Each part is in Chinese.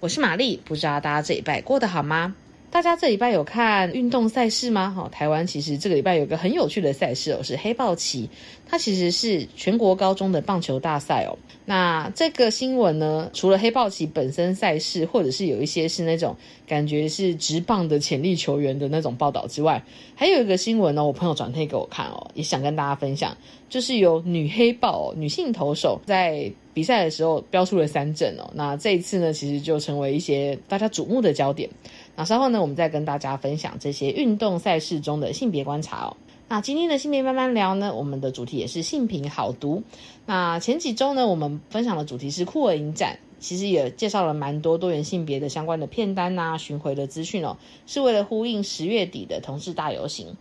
我是玛丽。不知道大家这礼拜过得好吗？大家这礼拜有看运动赛事吗？哈，台湾其实这个礼拜有个很有趣的赛事哦，是黑豹旗，它其实是全国高中的棒球大赛哦。那这个新闻呢，除了黑豹旗本身赛事，或者是有一些是那种感觉是直棒的潜力球员的那种报道之外，还有一个新闻呢，我朋友转推给我看哦，也想跟大家分享，就是有女黑豹女性投手在比赛的时候标出了三振哦。那这一次呢，其实就成为一些大家瞩目的焦点。那稍后呢，我们再跟大家分享这些运动赛事中的性别观察哦。那今天的性别慢慢聊呢，我们的主题也是性平好读。那前几周呢，我们分享的主题是酷儿影展，其实也介绍了蛮多多元性别的相关的片单呐、巡回的资讯哦，是为了呼应十月底的同志大游行。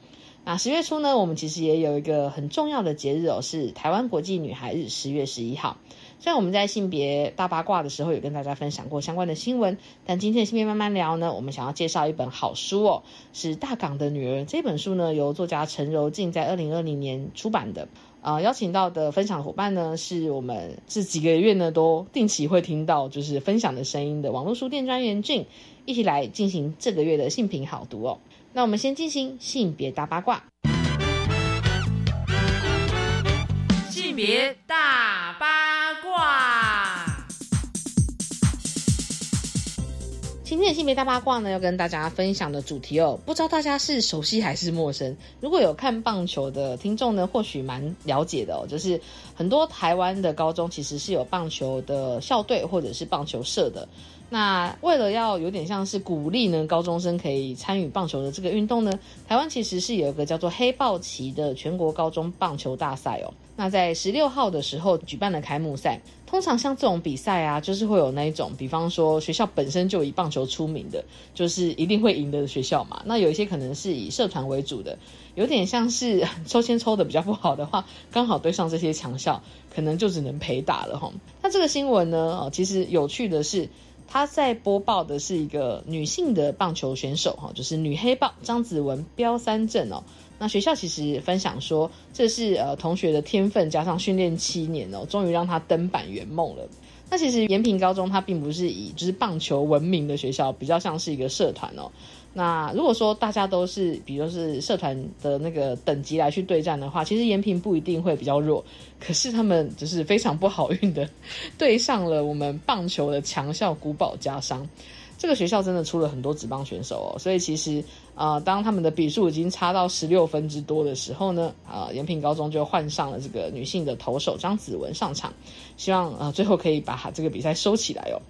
那十月初呢，我们其实也有一个很重要的节日哦，是台湾国际女孩日，十月十一号。虽然我们在性别大八卦的时候有跟大家分享过相关的新闻，但今天的性别慢慢聊呢，我们想要介绍一本好书哦，是《大港的女儿》这本书呢，由作家陈柔静在二零二零年出版的。呃，邀请到的分享伙伴呢，是我们这几个月呢都定期会听到就是分享的声音的网络书店专员俊，一起来进行这个月的性品好读哦。那我们先进行性别大八卦，性别大今天的性别大八卦呢，要跟大家分享的主题哦，不知道大家是熟悉还是陌生。如果有看棒球的听众呢，或许蛮了解的哦，就是很多台湾的高中其实是有棒球的校队或者是棒球社的。那为了要有点像是鼓励呢，高中生可以参与棒球的这个运动呢，台湾其实是有一个叫做黑豹旗的全国高中棒球大赛哦。那在十六号的时候举办了开幕赛。通常像这种比赛啊，就是会有那一种，比方说学校本身就以棒球出名的，就是一定会赢的学校嘛。那有一些可能是以社团为主的，有点像是抽签抽的比较不好的话，刚好对上这些强校，可能就只能陪打了哈。那这个新闻呢，哦，其实有趣的是。他在播报的是一个女性的棒球选手哈，就是女黑棒张子文标三阵哦。那学校其实分享说，这是呃同学的天分加上训练七年哦，终于让他登板圆梦了。那其实延平高中它并不是以就是棒球闻名的学校，比较像是一个社团哦。那如果说大家都是，比如是社团的那个等级来去对战的话，其实延平不一定会比较弱，可是他们只是非常不好运的对上了我们棒球的强校古堡家商。这个学校真的出了很多职棒选手哦，所以其实啊，当他们的比数已经差到十六分之多的时候呢，啊，延平高中就换上了这个女性的投手张子文上场，希望啊最后可以把这个比赛收起来哦。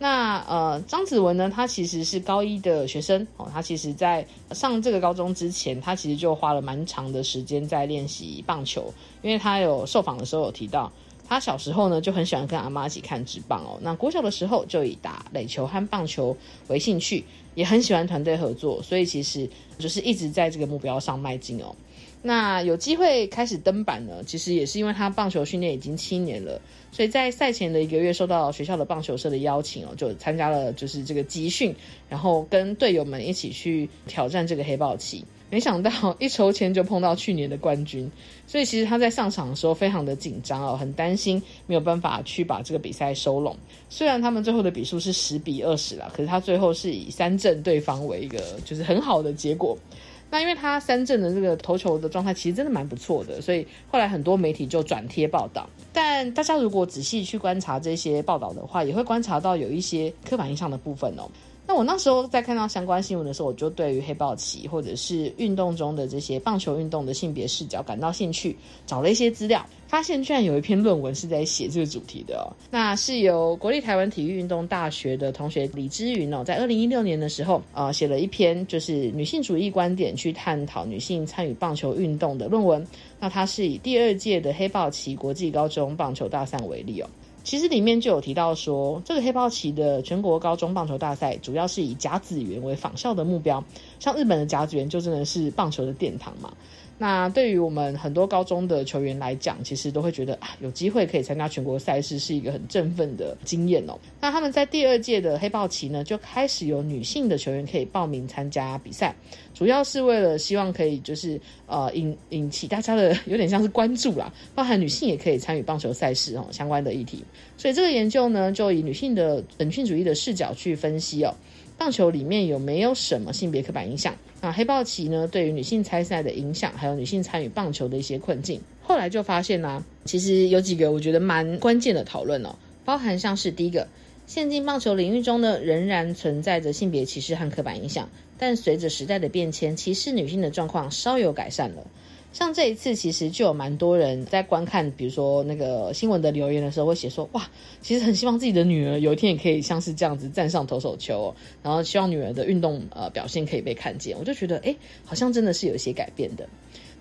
那呃，张子文呢？他其实是高一的学生哦。他其实，在上这个高中之前，他其实就花了蛮长的时间在练习棒球。因为他有受访的时候有提到，他小时候呢就很喜欢跟阿妈一起看职棒哦。那国小的时候就以打垒球和棒球为兴趣，也很喜欢团队合作，所以其实就是一直在这个目标上迈进哦。那有机会开始登板呢，其实也是因为他棒球训练已经七年了，所以在赛前的一个月受到学校的棒球社的邀请哦，就参加了就是这个集训，然后跟队友们一起去挑战这个黑豹旗。没想到一抽签就碰到去年的冠军，所以其实他在上场的时候非常的紧张哦，很担心没有办法去把这个比赛收拢。虽然他们最后的比数是十比二十啦，可是他最后是以三阵对方为一个就是很好的结果。那因为他三振的这个投球的状态其实真的蛮不错的，所以后来很多媒体就转贴报道。但大家如果仔细去观察这些报道的话，也会观察到有一些刻板印象的部分哦。那我那时候在看到相关新闻的时候，我就对于黑豹旗或者是运动中的这些棒球运动的性别视角感到兴趣，找了一些资料，发现居然有一篇论文是在写这个主题的哦。那是由国立台湾体育运动大学的同学李之云哦，在二零一六年的时候啊，写了一篇就是女性主义观点去探讨女性参与棒球运动的论文。那它是以第二届的黑豹旗国际高中棒球大赛为例哦。其实里面就有提到说，这个黑豹旗的全国高中棒球大赛主要是以甲子园为仿效的目标，像日本的甲子园就真的是棒球的殿堂嘛。那对于我们很多高中的球员来讲，其实都会觉得啊，有机会可以参加全国赛事是一个很振奋的经验哦。那他们在第二届的黑豹旗呢，就开始有女性的球员可以报名参加比赛，主要是为了希望可以就是呃引引起大家的有点像是关注啦，包含女性也可以参与棒球赛事哦相关的议题。所以这个研究呢，就以女性的女性主义的视角去分析哦。棒球里面有没有什么性别刻板印象？啊，黑豹旗呢对于女性参赛的影响，还有女性参与棒球的一些困境。后来就发现呢，其实有几个我觉得蛮关键的讨论哦，包含像是第一个，现今棒球领域中呢仍然存在着性别歧视和刻板印象，但随着时代的变迁，歧视女性的状况稍有改善了。像这一次，其实就有蛮多人在观看，比如说那个新闻的留言的时候，会写说：“哇，其实很希望自己的女儿有一天也可以像是这样子站上投手球，然后希望女儿的运动呃表现可以被看见。”我就觉得，哎，好像真的是有一些改变的。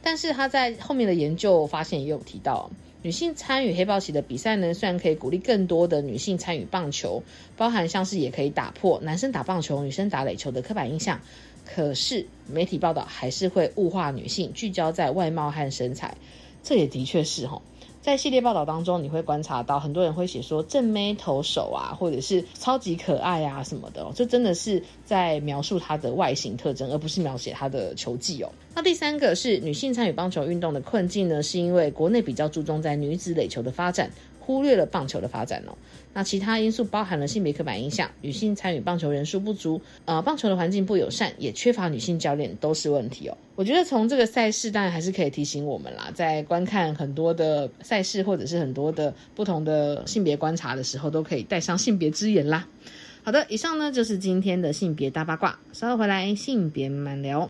但是他在后面的研究发现也有提到，女性参与黑豹旗的比赛呢，虽然可以鼓励更多的女性参与棒球，包含像是也可以打破男生打棒球、女生打垒球的刻板印象。可是媒体报道还是会物化女性，聚焦在外貌和身材，这也的确是哈。在系列报道当中，你会观察到很多人会写说正妹投手啊，或者是超级可爱啊什么的哦，这真的是在描述她的外形特征，而不是描写她的球技哦。那第三个是女性参与棒球运动的困境呢，是因为国内比较注重在女子垒球的发展。忽略了棒球的发展哦，那其他因素包含了性别刻板印象、女性参与棒球人数不足、呃，棒球的环境不友善，也缺乏女性教练，都是问题哦。我觉得从这个赛事，当然还是可以提醒我们啦，在观看很多的赛事或者是很多的不同的性别观察的时候，都可以带上性别之眼啦。好的，以上呢就是今天的性别大八卦，稍后回来性别慢聊。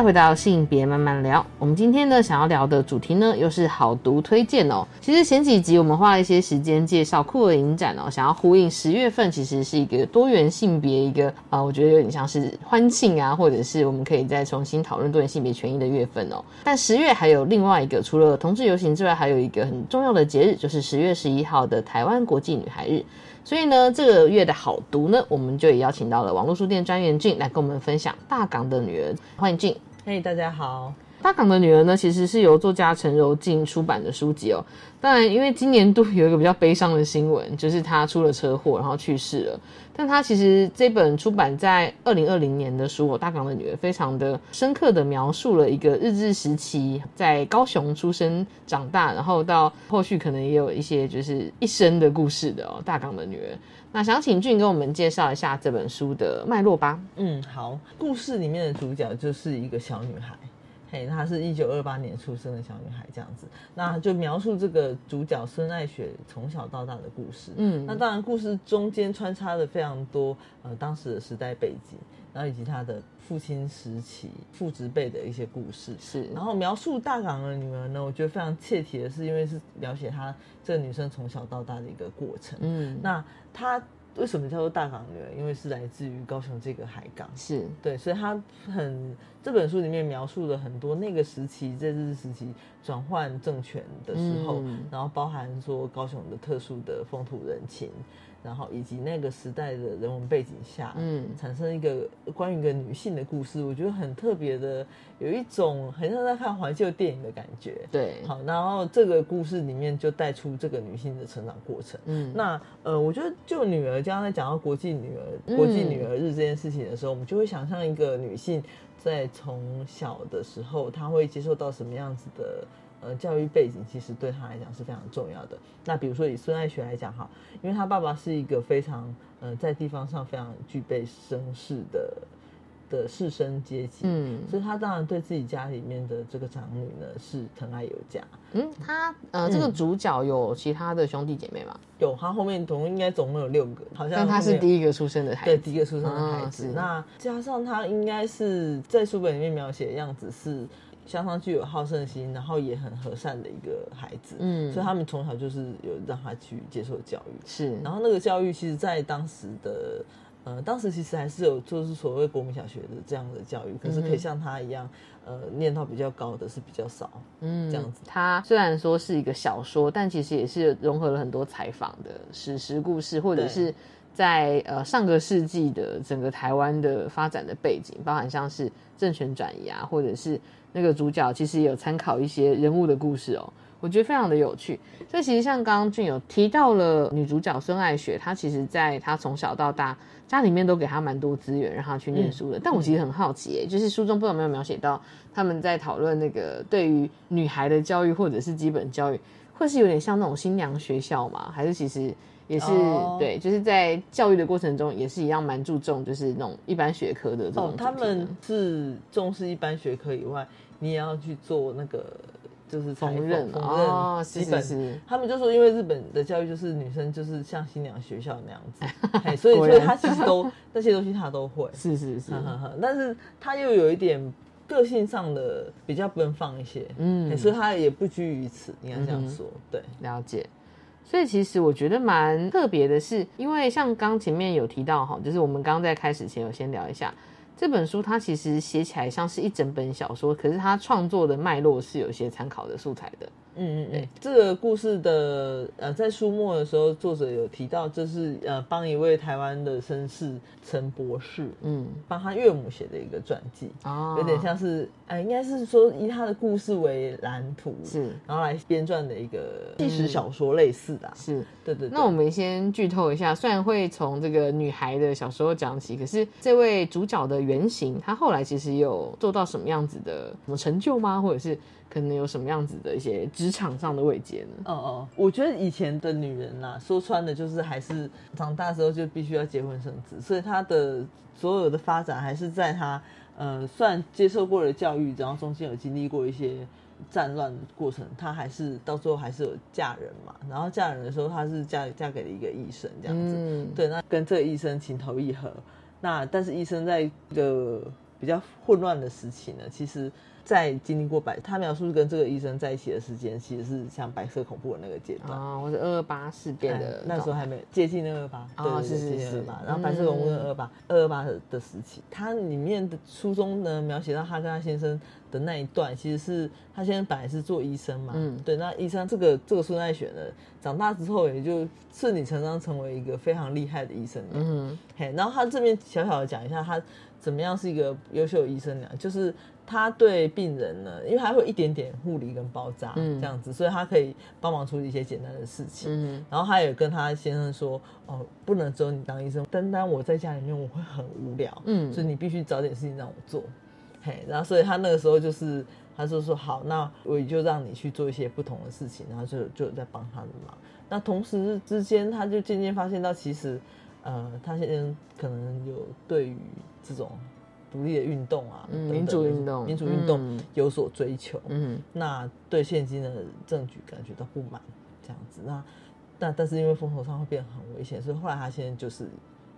再回到性别慢慢聊，我们今天呢想要聊的主题呢又是好读推荐哦。其实前几集我们花了一些时间介绍酷儿影展哦，想要呼应十月份其实是一个多元性别一个啊，我觉得有点像是欢庆啊，或者是我们可以再重新讨论多元性别权益的月份哦。但十月还有另外一个，除了同志游行之外，还有一个很重要的节日，就是十月十一号的台湾国际女孩日。所以呢，这个月的好读呢，我们就也邀请到了网络书店专员俊来跟我们分享《大港的女儿》，欢迎俊。嘿，大家好。大港的女儿呢，其实是由作家陈柔静出版的书籍哦。当然，因为今年度有一个比较悲伤的新闻，就是她出了车祸，然后去世了。但她其实这本出版在二零二零年的书《我大港的女儿》，非常的深刻的描述了一个日治时期在高雄出生长大，然后到后续可能也有一些就是一生的故事的哦。大港的女儿，那想请俊给我们介绍一下这本书的脉络吧。嗯，好，故事里面的主角就是一个小女孩。嘿，她是一九二八年出生的小女孩，这样子，那就描述这个主角孙爱雪从小到大的故事。嗯，那当然故事中间穿插了非常多呃当时的时代背景，然后以及她的父亲时期父职辈的一些故事。是，然后描述大港的女儿呢，我觉得非常切题的是，因为是描写她这个女生从小到大的一个过程。嗯，那她。为什么叫做大港女儿？因为是来自于高雄这个海港，是对，所以她很这本书里面描述了很多那个时期在日治时期转换政权的时候，然后包含说高雄的特殊的风土人情，然后以及那个时代的人文背景下，嗯，产生一个关于一个女性的故事，我觉得很特别的，有一种很像在看怀旧电影的感觉。对，好，然后这个故事里面就带出这个女性的成长过程。嗯，那呃，我觉得就女儿，刚刚在讲到国际女儿、国际女儿日这件事情的时候，我们就会想象一个女性在从小的时候，她会接受到什么样子的。呃，教育背景其实对他来讲是非常重要的。那比如说以孙爱雪来讲哈，因为他爸爸是一个非常呃在地方上非常具备声势的的士绅阶级，嗯，所以他当然对自己家里面的这个长女呢是疼爱有加。嗯，他呃这个主角有其他的兄弟姐妹吗？有，他后面总共应该总共有六个，好像。但他是第一个出生的孩子，对，第一个出生的孩子。那加上他应该是在书本里面描写的样子是。相当具有好胜心，然后也很和善的一个孩子，嗯，所以他们从小就是有让他去接受教育，是。然后那个教育，其实，在当时的，呃，当时其实还是有就是所谓国民小学的这样的教育，可是可以像他一样，呃，念到比较高的是比较少，嗯，这样子。他虽然说是一个小说，但其实也是融合了很多采访的史实故事，或者是在呃上个世纪的整个台湾的发展的背景，包含像是政权转移啊，或者是。那个主角其实也有参考一些人物的故事哦，我觉得非常的有趣。所以其实像刚刚俊有提到了女主角孙爱雪，她其实在她从小到大家里面都给她蛮多资源让她去念书的。但我其实很好奇，哎，就是书中不知道有没有描写到他们在讨论那个对于女孩的教育或者是基本教育，会是有点像那种新娘学校吗？还是其实也是对，就是在教育的过程中也是一样蛮注重就是那种一般学科的这种。他们是重视一般学科以外。你也要去做那个，就是缝纫，缝纫基本。他们就说，因为日本的教育就是女生就是像新娘学校那样子，所以所以他其实都那些东西他都会。是是 是，但是他又有一点个性上的比较奔放一些，嗯，所以他也不拘于此，应该这样说。对，了解。所以其实我觉得蛮特别的是，因为像刚前面有提到哈，就是我们刚刚在开始前有先聊一下。这本书它其实写起来像是一整本小说，可是它创作的脉络是有一些参考的素材的。嗯嗯嗯，这个故事的呃，在书末的时候，作者有提到，这是呃帮一位台湾的绅士陈博士，嗯，帮他岳母写的一个传记，哦，有点像是呃，应该是说以他的故事为蓝图，是，然后来编撰的一个纪实小说类似的，是对对。那我们先剧透一下，虽然会从这个女孩的小时候讲起，可是这位主角的原型，她后来其实有做到什么样子的什么成就吗？或者是？可能有什么样子的一些职场上的慰藉呢？哦哦，我觉得以前的女人呐，说穿了就是还是长大之后就必须要结婚生子，所以她的所有的发展还是在她呃，算接受过了教育，然后中间有经历过一些战乱过程，她还是到最后还是有嫁人嘛。然后嫁人的时候，她是嫁嫁给了一个医生这样子，嗯对，那跟这个医生情投意合。那但是医生在一个比较混乱的时期呢，其实。在经历过白，他描述跟这个医生在一起的时间，其实是像白色恐怖的那个阶段。啊，我是二二八事变的那时候还没接近二二八，对是是是。吧？然后白色恐怖跟二二八二二八的时期，它里面的书中呢描写到他跟他先生的那一段，其实是他先生本来是做医生嘛，嗯，对，那医生这个这个孙爱雪呢，长大之后也就顺理成章成为一个非常厉害的医生，嗯，嘿，然后他这边小小的讲一下他怎么样是一个优秀的医生呢？就是。他对病人呢，因为他会一点点护理跟包扎这样子，所以他可以帮忙处理一些简单的事情。嗯，然后他也跟他先生说：“哦，不能只有你当医生，单单我在家里面我会很无聊。嗯，所以你必须找点事情让我做。嘿，然后所以他那个时候就是，他就说好，那我就让你去做一些不同的事情，然后就就在帮他的忙。那同时之间，他就渐渐发现到，其实呃，他现在可能有对于这种。独立的运动啊，民主运动，民主运动有所追求，嗯，那对现今的政局感觉到不满，这样子，那但但是因为风头上会变很危险，所以后来他现在就是。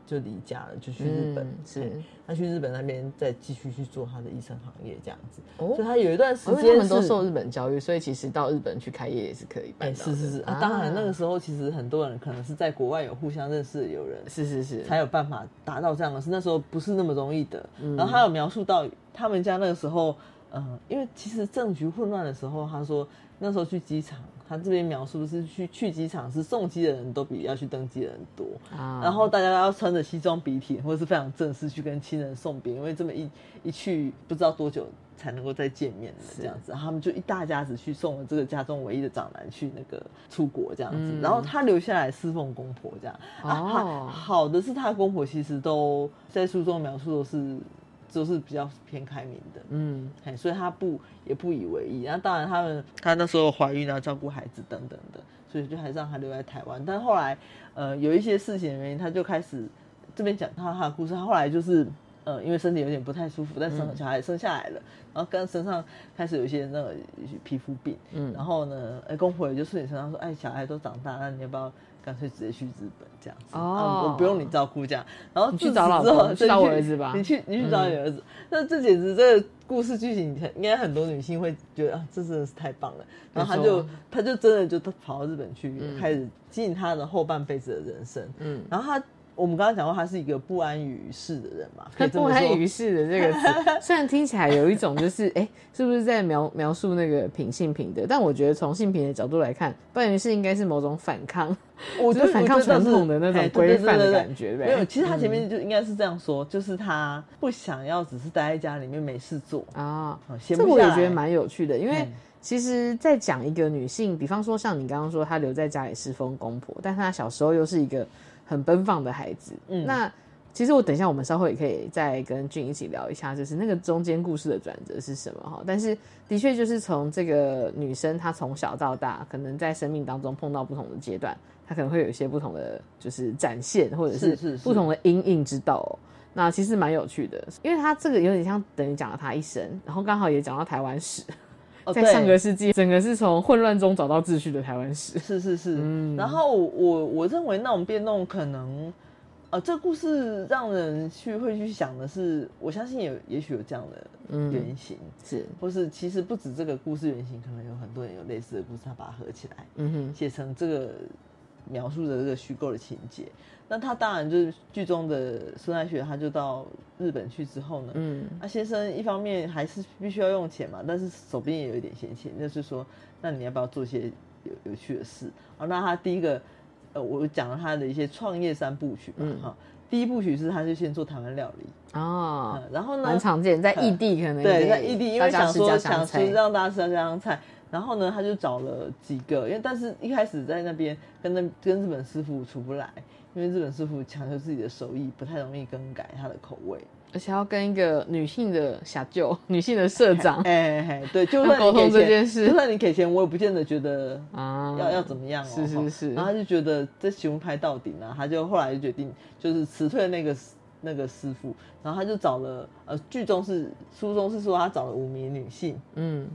就离家了，就去日本。是，他去日本那边再继续去做他的医生行业，这样子。哦，所以他有一段时间他们都受日本教育，所以其实到日本去开业也是可以办。是是是啊，当然那个时候其实很多人可能是在国外有互相认识的友人，是是是，才有办法达到这样的事。那时候不是那么容易的。然后他有描述到他们家那个时候，呃，因为其实政局混乱的时候，他说那时候去机场。他这边描述是去去机场是送机的人都比要去登机的人多，啊。然后大家要穿着西装笔挺或者是非常正式去跟亲人送别，因为这么一一去不知道多久才能够再见面的这样子，然后他们就一大家子去送了这个家中唯一的长男去那个出国这样子，嗯。然后他留下来侍奉公婆这样。啊，哦。好好的是他公婆其实都在书中描述都是都是比较偏开明的，嗯哎，所以他不也不以为意。然后当然他们他那时候怀孕啊，照顾孩子等等的，所以就还是让他留在台湾。但后来呃有一些事情的原因，他就开始这边讲他他的故事。他后来就是呃因为身体有点不太舒服，但生了小孩生下来了，然后跟身上开始有一些那个皮肤病，嗯然后呢，哎公婆也就顺理成章说，哎小孩都长大，那你要不要？干脆直接去日本这样子，哦。啊我不用你照顾这样，然后你去找老公之后对去找我你儿子吧。你去你去找你儿子，那这简直这个故事剧情，应该很多女性会觉得啊，这真的是太棒了。然后他就他就真的就跑到日本去，开始经营他的后半辈子的人生。嗯，然后他我们刚刚讲过，他是一个不安于世的人嘛，他不。安于世的这个词，虽然听起来有一种就是，哎、是不是在描描述那个品性品德？但我觉得从性品的角度来看，不安于世应该是某种反抗，我觉得 反抗传统的那种规范的感觉，没有，其实他前面就应该是这样说，就是他不想要只是待在家里面没事做，啊，这我也觉得蛮有趣的，因为嗯其实，在讲一个女性，比方说像你刚刚说，她留在家里侍奉公婆，但她小时候又是一个很奔放的孩子。嗯那其实我等一下我们稍后也可以再跟俊一起聊一下，就是那个中间故事的转折是什么哈。但是的确就是从这个女生她从小到大，可能在生命当中碰到不同的阶段，她可能会有一些不同的就是展现，或者是不同的阴影之道、哦。那其实蛮有趣的，因为她这个有点像等于讲了她一生，然后刚好也讲到台湾史。哦在上个世纪，整个是从混乱中找到秩序的台湾史。是是是，嗯。然后我我认为那种变动可能，呃，这故事让人去会去想的是，我相信有也许有这样的原型，是，或是其实不止这个故事原型，可能有很多人有类似的故事，他把它合起来，嗯哼，写成这个描述的这个虚构的情节。那他当然就是剧中的孙爱雪，他就到日本去之后呢，嗯。那先生一方面还是必须要用钱嘛，但是手边也有一点闲钱，就是说，那你要不要做些有有趣的事？好，那他第一个，呃，我讲了他的一些创业三部曲嘛，哈、第一部曲是他就先做台湾料理，哦嗯，，然后呢，蛮常见，在异地可能对，在异地，因为想说想吃让大家吃家乡菜，然后呢，他就找了几个，因为但是一开始在那边跟那跟日本师傅处不来，因为日本师傅强求自己的手艺，不太容易更改他的口味。而且要跟一个女性的小舅、女性的社长哎哎哎，对，就要 算沟通这件事就算你给钱，我也不见得觉得啊，要要怎么样哦。是是是然后他就觉得这熊拍到底呢，他就后来就决定就是辞退那个那个师傅，然后他就找了呃，剧中是书中是说他找了五名女性嗯，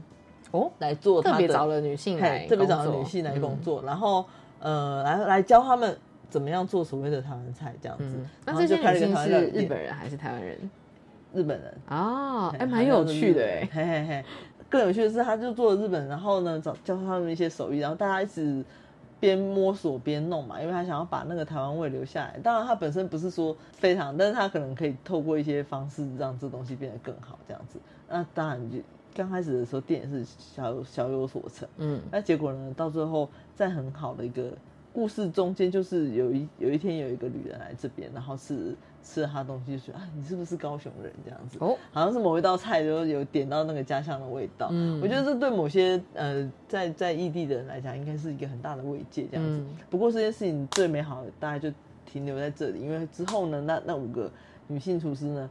哦，来做特别找了女性来，特别找了女性来工嗯作，然后呃来来教他们怎么样做所谓的台湾菜这样子。嗯，那然后就开了一个这些女性是日本人还是台湾人？日本人，啊，哎，嘿蛮有趣的哎，嘿嘿嘿。更有趣的是，他就做了日本，然后呢，找教他们一些手艺，然后大家一直边摸索边弄嘛，因为他想要把那个台湾味留下来。当然，他本身不是说非常，但是他可能可以透过一些方式让这东西变得更好，这样子。那当然就刚开始的时候，店也是小小有所成，嗯那结果呢，到最后在很好的一个故事中间，就是有一有一天有一个女人来这边，然后吃吃了他东西，就说啊，你是不是高雄人这样子？哦，好像是某一道菜就有点到那个家乡的味道。嗯我觉得这对某些呃在在异地的人来讲，应该是一个很大的慰藉这样子。嗯不过这件事情最美好的大概就停留在这里，因为之后呢，那那五个女性厨师呢，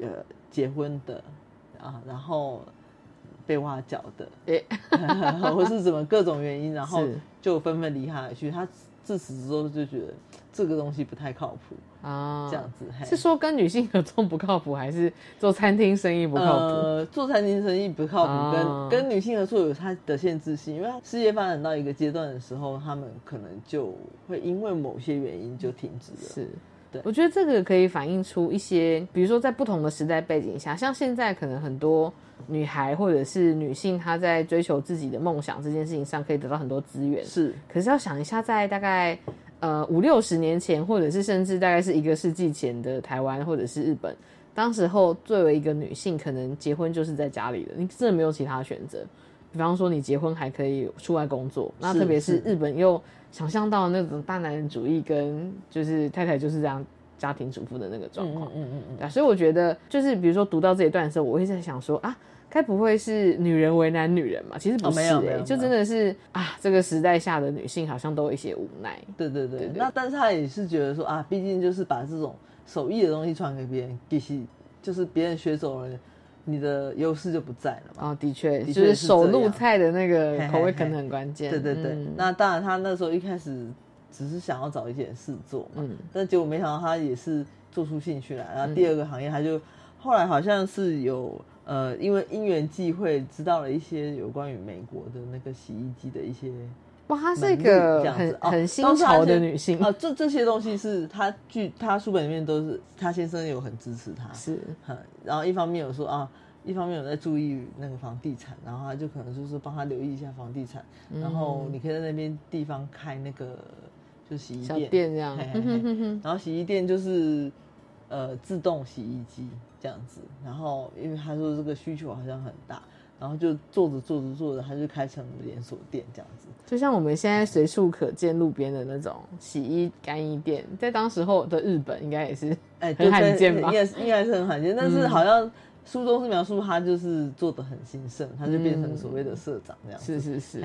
呃，结婚的啊，然后被挖角的，诶 或是怎么各种原因，然后就纷纷离他而去。他自此之后就觉得这个东西不太靠谱，啊，这样子。嘿是说跟女性合作不靠谱，还是做餐厅生意不靠谱？呃，做餐厅生意不靠谱，哦跟跟女性合作有它的限制性，因为它事业发展到一个阶段的时候，他们可能就会因为某些原因就停止了。是，对我觉得这个可以反映出一些，比如说在不同的时代背景下，像现在可能很多女孩或者是女性，她在追求自己的梦想这件事情上，可以得到很多资源。是，可是要想一下，在大概呃五六十年前，或者是甚至大概是一个世纪前的台湾或者是日本，当时候作为一个女性，可能结婚就是在家里的，你真的没有其他选择。比方说你结婚还可以出外工作，那特别是日本又想象到那种大男人主义跟就是太太就是这样家庭主妇的那个状况，嗯嗯嗯，所以我觉得就是比如说读到这一段的时候，我会在想说啊。该不会是女人为难女人嘛？其实不是，哎，就真的是啊，这个时代下的女性好像都有一些无奈。对对对，那但是他也是觉得说啊，毕竟就是把这种手艺的东西传给别人，必须就是别人学走了，你的优势就不在了嘛。哦，的确，就是手入菜的那个口味可能很关键。对对对，那当然他那时候一开始只是想要找一件事做嘛，嗯，但结果没想到他也是做出兴趣来，然后第二个行业他就后来好像是有。呃，因为因缘际会，知道了一些有关于美国的那个洗衣机的一些哇，她是一个很很新潮的女性啊。这这些东西是她据她书本里面都是她先生有很支持她，是，然后一方面有说啊，一方面有在注意那个房地产，然后他就可能就是帮他留意一下房地产，然后你可以在那边地方开那个就洗衣店这样，然后洗衣店就是呃自动洗衣机。这样子，然后因为他说这个需求好像很大，然后就做着做着做着，他就开成连锁店这样子。就像我们现在随处可见路边的那种洗衣干衣店，在当时候的日本应该也是哎很罕见吧？应该是应该是很罕见，但是好像书中是描述他就是做的很兴盛，他就变成所谓的社长这样。是是是，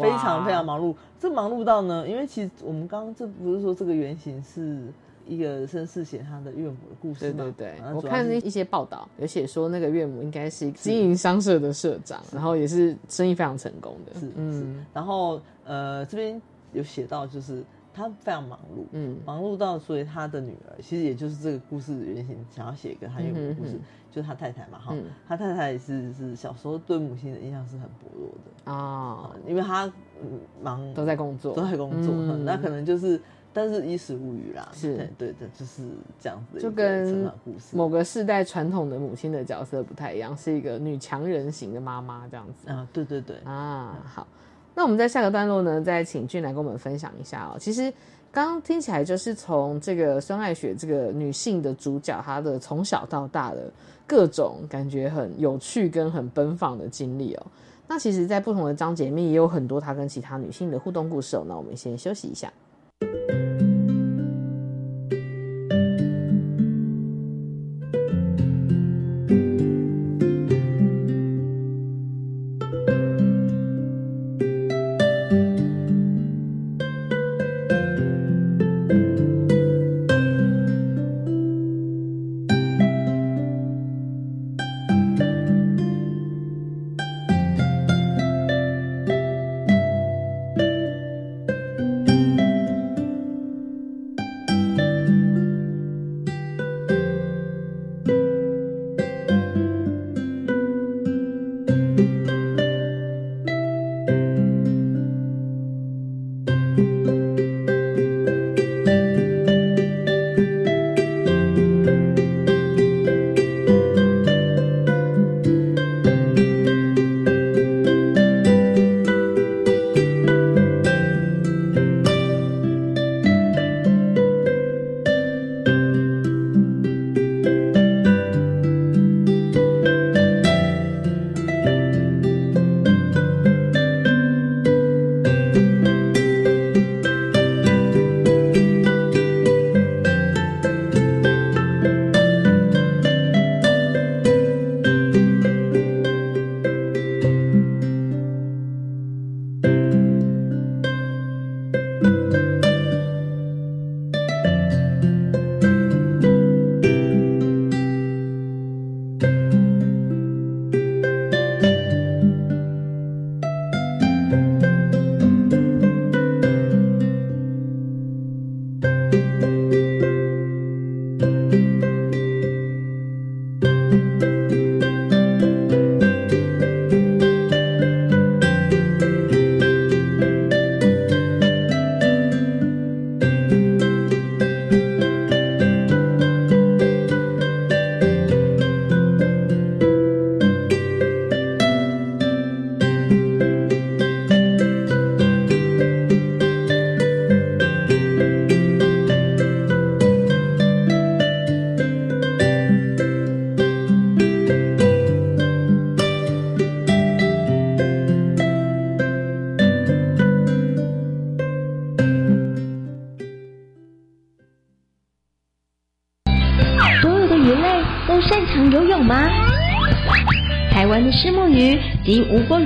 非常非常忙碌。这忙碌到呢，因为其实我们刚刚这不是说这个原型是。一个绅士写他的岳母的故事对对对，我看一些报道有写说那个岳母应该是经营商社的社长，然后也是生意非常成功的。是嗯，然后呃这边有写到就是他非常忙碌，嗯，忙碌到所以他的女儿其实也就是这个故事的原型，想要写一个他岳母的故事，就是他太太嘛哈，他太太也是是小时候对母亲的印象是很薄弱的。啊，因为他忙都在工作。都在工作，那可能就是。但是衣食无余啦，是对的，就是这样子，就跟某个世代传统的母亲的角色不太一样，是一个女强人型的妈妈这样子啊，对对对啊，好，那我们在下个段落呢，再请俊来跟我们分享一下哦。其实刚刚听起来就是从这个孙爱雪这个女性的主角，她的从小到大的各种感觉很有趣跟很奔放的经历哦。那其实，在不同的章节里面也有很多她跟其他女性的互动故事哦。那我们先休息一下。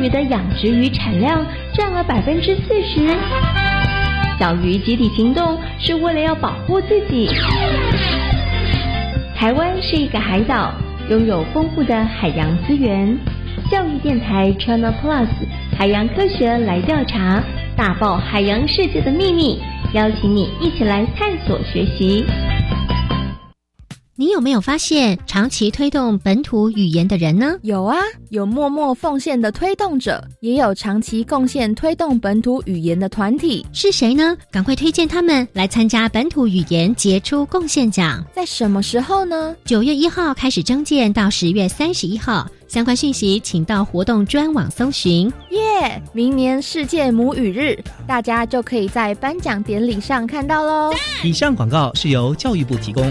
的养殖鱼产量占了百分之四十。小鱼集体行动是为了要保护自己。台湾是一个海岛，拥有丰富的海洋资源。教育电台 Channel Plus 海洋科学来调查，大爆海洋世界的秘密，邀请你一起来探索学习。你有没有发现长期推动本土语言的人呢？有啊，有默默奉献的推动者，也有长期贡献推动本土语言的团体。是谁呢？赶快推荐他们来参加本土语言杰出贡献奖。在什么时候呢？九月一号开始征件，到十月三十一号。相关讯息请到活动专网搜寻。耶！明年世界母语日，大家就可以在颁奖典礼上看到喽。以上广告是由教育部提供。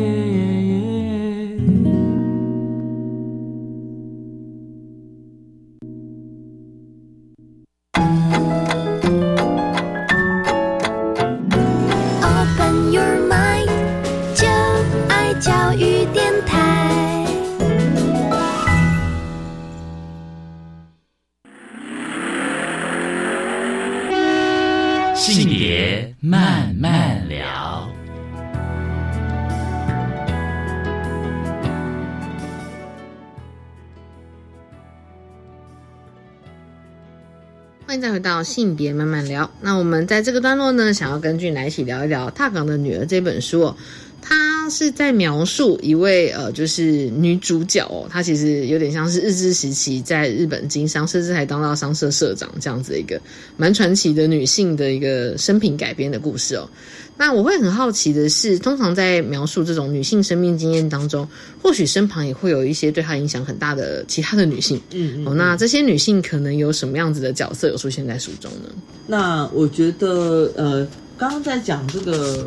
慢慢聊，欢迎再回到性别慢慢聊。那我们在这个段落呢，想要跟俊来一起聊一聊《踏港的女儿》这本书。他是在描述一位呃，就是女主角哦，她其实有点像是日治时期在日本经商，甚至还当到商社社长这样子的一个蛮传奇的女性的一个生平改编的故事哦。那我会很好奇的是，通常在描述这种女性生命经验当中，或许身旁也会有一些对她影响很大的其他的女性，嗯哦，那这些女性可能有什么样子的角色有出现在书中呢？那我觉得呃，刚刚在讲这个。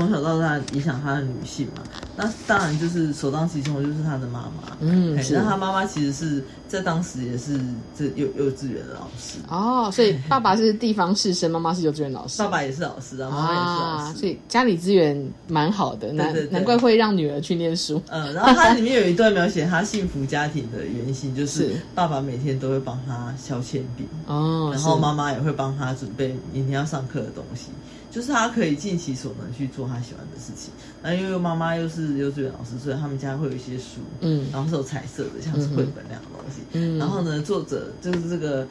从小到大影响他的女性嘛，那当然就是首当其冲就是他的妈妈。嗯，那他妈妈其实是在当时也是这幼幼稚园的老师。哦，所以爸爸是地方士绅，妈妈是幼稚园老师。爸爸也是老师啊，妈妈也是老师，所以家里资源蛮好的，难难怪会让女儿去念书。嗯，然后它里面有一段描写他幸福家庭的原型，就是爸爸每天都会帮他削铅笔，哦，然后妈妈也会帮他准备明天要上课的东西。就是他可以尽其所能去做他喜欢的事情，那因为妈妈又是幼稚园老师，所以他们家会有一些书，嗯，然后是有彩色的，像是绘本那样的东西，嗯，然后呢，作者就是这个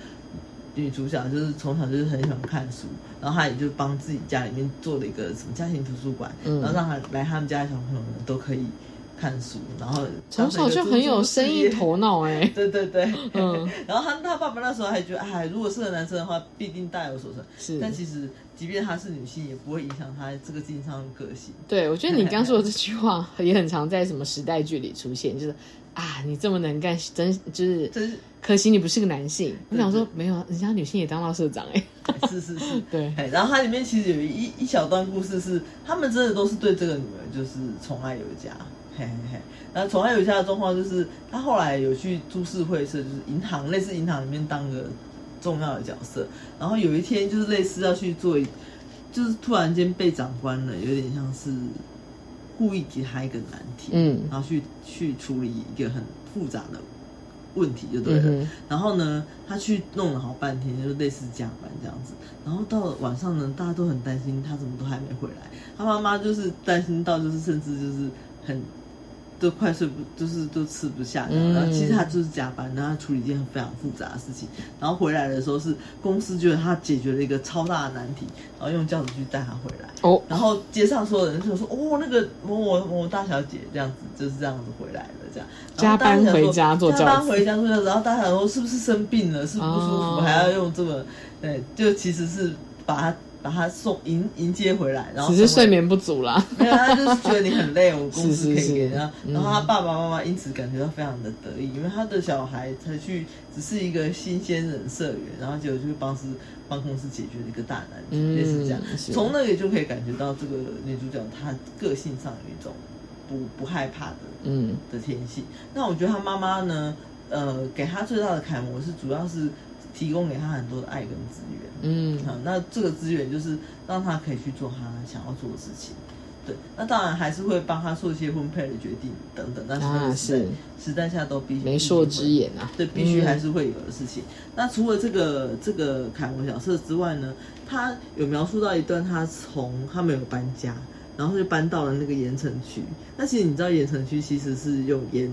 女主角，就是从小就是很喜欢看书，然后她也就帮自己家里面做了一个什么家庭图书馆，嗯。然后让他来他们家的小朋友们都可以。看书，然后从小就很有生意头脑 哎，对对对，嗯，然后他他爸爸那时候还觉得，哎，如果是个男生的话，必定大有所成。是，但其实即便他是女性，也不会影响他这个经商的个性。对，我觉得你刚说的这句话 也很常在什么时代剧里出现，就是啊，你这么能干，真就是真可惜你不是个男性。我想说，没有，人家女性也当到社长哎，是是是，对。然后它里面其实有一一小段故事，是他们真的都是对这个女儿就是宠爱有加。嘿嘿嘿，然后宠爱有下的状况就是，他后来有去株式会社，就是银行类似银行里面当个重要的角色。然后有一天就是类似要去做，就是突然间被长官了，有点像是故意给他一个难题，嗯，然后去去处理一个很复杂的问题就对了。然后呢，他去弄了好半天，就类似加班这样子。然后到了晚上呢，大家都很担心他怎么都还没回来。他妈妈就是担心到就是甚至就是很。都快睡不，就是都吃不下，然后其实他就是加班，然后处理一件非常复杂的事情，然后回来的时候是公司觉得他解决了一个超大的难题，然后用轿子去带他回来，哦，然后街上所有人就说，哦，那个某某某大小姐这样子就是这样子回来了，这样。加班回家坐加班回家坐轿子，然后大家想说是不是生病了，是不舒服，还要用这么，对，就其实是把他。把他送迎迎接回来，然后只是睡眠不足啦。没有，他就是觉得你很累，我公司可以给他。然后他爸爸妈妈因此感觉到非常的得意，因为他的小孩才去只是一个新鲜人社员，然后结果就帮是帮公司解决了一个大难题，类似这样。从那里就可以感觉到这个女主角她个性上有一种不不害怕的嗯的天性。那我觉得她妈妈呢，呃，给她最大的楷模是主要是。提供给他很多的爱跟资源，嗯，好，那这个资源就是让他可以去做他想要做的事情，对，那当然还是会帮他做一些婚配的决定等等，但是时代下都必须媒妁之言啊，对，必须还是会有的事情。那除了这个这个凯文角色之外呢，他有描述到一段，他从他没有搬家，然后就搬到了那个盐城区。那其实你知道盐城区其实是用盐。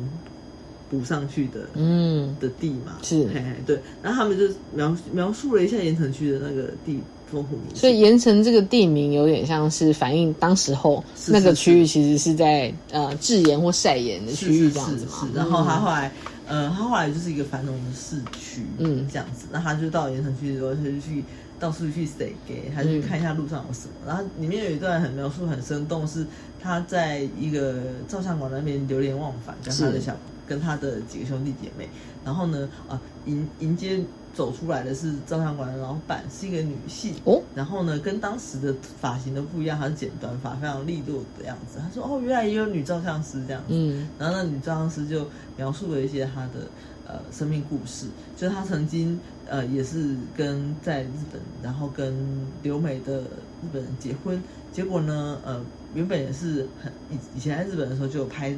补上去的，嗯，的地嘛，是，嘿嘿，对，然后他们就描描述了一下盐城区的那个地风土民所以盐城这个地名有点像是反映当时候那个区域其实是在呃制盐或晒盐的区域这样子嘛。然后他后来，呃，他后来就是一个繁荣的市区，嗯，这样子。那他就到盐城区的时候，他就去到处去 say 给，他去看一下路上有什么。然后里面有一段很描述很生动，是他在一个照相馆那边流连忘返，跟他的小。跟他的几个兄弟姐妹，然后呢，啊，迎迎接走出来的是照相馆的老板，是一个女性哦。然后呢，跟当时的发型都不一样，她是剪短发，非常利落的样子。他说：“哦，原来也有女照相师这样子。”嗯。然后那女照相师就描述了一些她的呃生命故事，就是她曾经呃也是跟在日本，然后跟留美的日本人结婚，结果呢，呃，原本也是很以以前在日本的时候就有拍。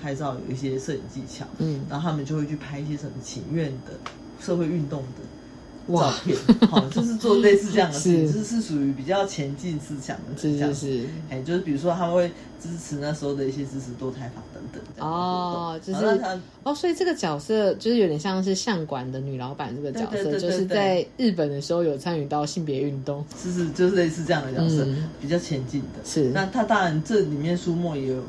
拍照有一些摄影技巧，嗯，然后他们就会去拍一些什么情愿的、社会运动的照片，好，就是做类似这样的事情，是。是属于比较前进思想的，是是是，哎，就是比如说他们会支持那时候的一些支持多胎法等等，哦，就是哦，所以这个角色就是有点像是相馆的女老板这个角色，就是在日本的时候有参与到性别运动，就是就是类似这样的角色，比较前进的，是，那他当然这里面书墨也有。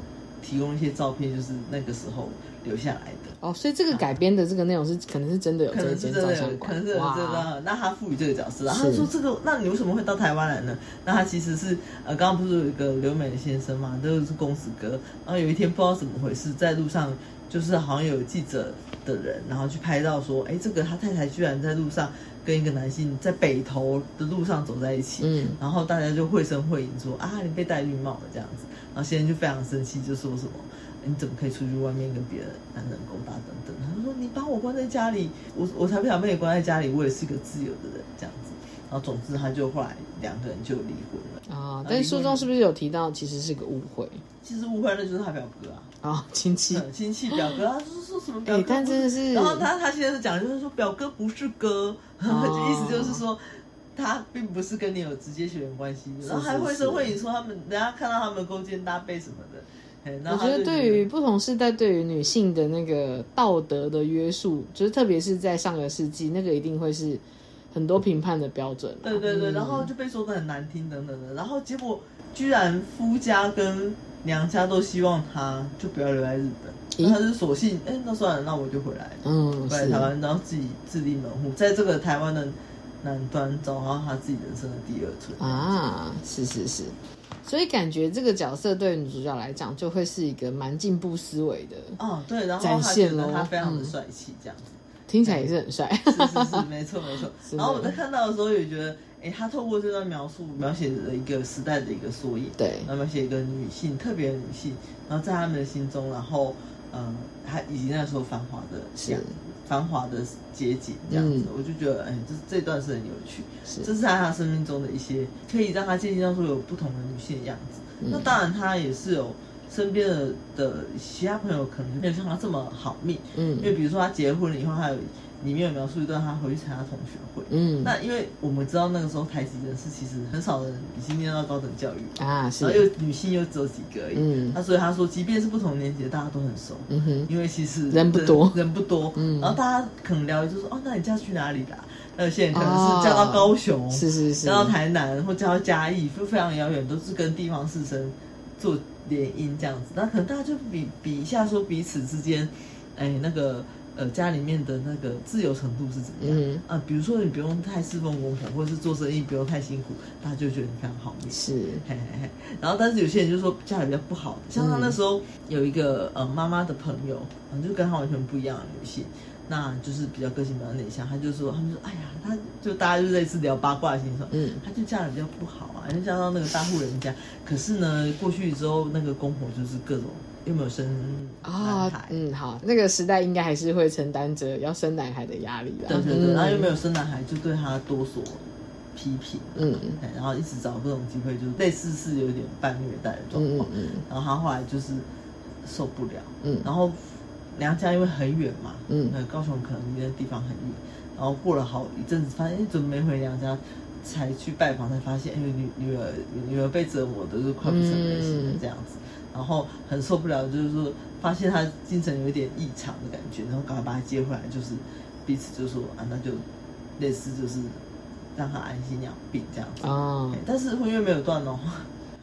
提供一些照片，就是那个时候留下来的哦，所以这个改编的这个内容是可能是真的有，可能是真的有，可能是真的。那他赋予这个角色，然后他说这个，那你为什么会到台湾来呢？那他其实是呃，刚刚不是有一个留美的先生嘛，都是公子哥，然后有一天不知道怎么回事，在路上就是好像有记者的人，然后去拍到说，哎，这个他太太居然在路上跟一个男性在北投的路上走在一起，嗯，然后大家就绘声绘影说啊，你被戴绿帽了这样子。然后先生就非常生气，就说什么：“你怎么可以出去外面跟别的男人勾搭等等？”他就说：“你把我关在家里，我我才不想被你关在家里，我也是个自由的人。”这样子。然后总之，他就后来两个人就离婚了啊。但书中是不是有提到，其实是个误会？其实误会那就是他表哥啊，啊亲戚亲戚表哥，他就是说什么表哥？但真的是，然后他他现在是讲，就是说表哥不是哥，意思就是说。他并不是跟你有直接血缘关系，然后还会说会你说他们，人家看到他们勾肩搭背什么的。我觉得对于不同时代，对于女性的那个道德的约束，就是特别是在上个世纪，那个一定会是很多评判的标准。对对对，然后就被说的很难听等等的，然后结果居然夫家跟娘家都希望他就不要留在日本，他就索性哎那算了，那我就回来，嗯，回来台湾，然后自己自立门户，在这个台湾的。南端找到他自己人生的第二春。啊，是是是，所以感觉这个角色对女主角来讲就会是一个蛮进步思维的哦，对，然后展现了他非常的帅气，这样子听起来也是很帅，是是是，没错没错。然后我在看到的时候也觉得，哎，他透过这段描述描写了一个时代的一个缩影，对，然后描写一个女性特别的女性，然后在他们的心中，然后嗯，他以及那时候繁华的样子。繁华的街景这样子，我就觉得，哎，这这段是很有趣，这是在他生命中的一些可以让他渐渐到说有不同的女性的样子。那当然，他也是有身边的的其他朋友可能没有像他这么好命，嗯，因为比如说他结婚了以后，他有里面有描述一段他回去参加同学会。嗯，那因为我们知道那个时候台籍人士其实很少人已经念到高等教育啊，是，然后又女性又只有几个而已。嗯，那所以他说，即便是不同年级的，大家都很熟。嗯哼，因为其实人不多，人不多。嗯，然后大家可能聊就说，哦，那你嫁去哪里啦？那有些人可能是嫁到高雄，是是是，嫁到台南或嫁到嘉义，就非常遥远，都是跟地方士绅做联姻这样子。那可能大家就比比一下，说彼此之间，哎，那个。呃，家里面的那个自由程度是怎么样啊？比如说你不用太侍奉公婆，或者是做生意不用太辛苦，大家就觉得你非常好命。是，嘿嘿嘿。然后，但是有些人就说家里比较不好的，像他那时候有一个呃妈妈的朋友，啊，就跟他完全不一样的女性，那就是比较个性比较内向。他就说，他们说，哎呀，他就大家就类似聊八卦的心说，嗯，他就嫁的比较不好啊，就嫁到那个大户人家。可是呢，过去之后那个公婆就是各种。又没有生啊？嗯，好，那个时代应该还是会承担着要生男孩的压力的。对对对，然后又没有生男孩，就对他多所批评。嗯，然后一直找各种机会，就类似是有点半虐待的状况。嗯嗯，然后他后来就是受不了。嗯，然后娘家因为很远嘛，嗯，高雄可能离那地方很远，然后过了好一阵子，发现哎怎么没回娘家，才去拜访，才发现哎女女儿女儿被折磨的就快不成人形了这样子。然后很受不了，就是说发现她精神有一点异常的感觉，然后赶快把她接回来，就是彼此就说啊，那就类似就是让她安心养病这样子啊。但是婚约没有断哦，